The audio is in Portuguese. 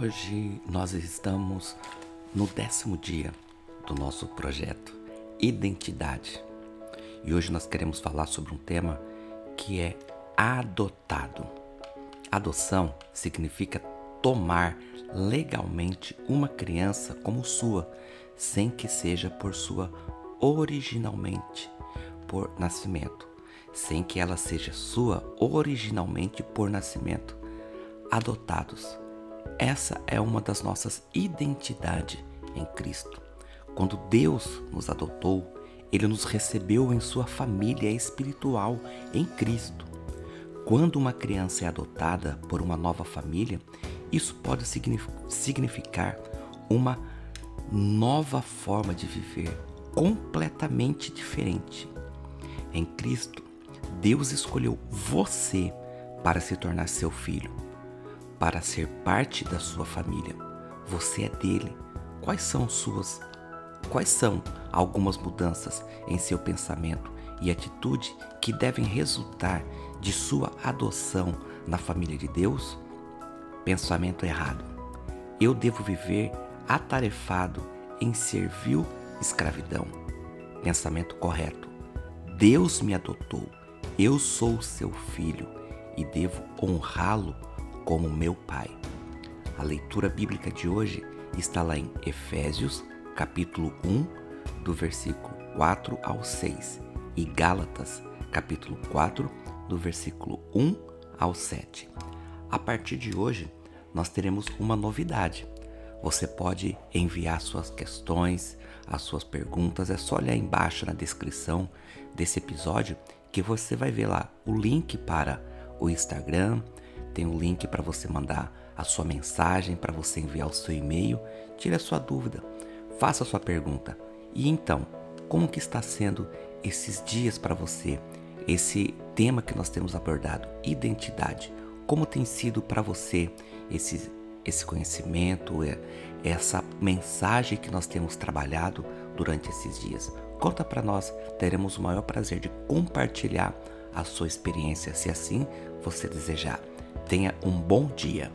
Hoje nós estamos no décimo dia do nosso projeto Identidade. E hoje nós queremos falar sobre um tema que é adotado. Adoção significa tomar legalmente uma criança como sua, sem que seja por sua originalmente por nascimento, sem que ela seja sua originalmente por nascimento. Adotados. Essa é uma das nossas identidades em Cristo. Quando Deus nos adotou, ele nos recebeu em sua família espiritual em Cristo. Quando uma criança é adotada por uma nova família, isso pode significar uma nova forma de viver, completamente diferente. Em Cristo, Deus escolheu você para se tornar seu filho, para ser parte da sua família. Você é dele. Quais são suas Quais são algumas mudanças em seu pensamento e atitude que devem resultar de sua adoção na família de Deus? Pensamento errado. Eu devo viver atarefado em servil escravidão. Pensamento correto. Deus me adotou. Eu sou seu filho e devo honrá-lo como meu pai. A leitura bíblica de hoje está lá em Efésios capítulo 1, do versículo 4 ao 6, e Gálatas, capítulo 4, do versículo 1 ao 7. A partir de hoje, nós teremos uma novidade. Você pode enviar suas questões, as suas perguntas, é só olhar embaixo na descrição desse episódio que você vai ver lá o link para o Instagram, tem o um link para você mandar a sua mensagem, para você enviar o seu e-mail, tire a sua dúvida. Faça sua pergunta. E então, como que está sendo esses dias para você? Esse tema que nós temos abordado, identidade. Como tem sido para você esse esse conhecimento, é, essa mensagem que nós temos trabalhado durante esses dias? Conta para nós, teremos o maior prazer de compartilhar a sua experiência, se assim você desejar. Tenha um bom dia.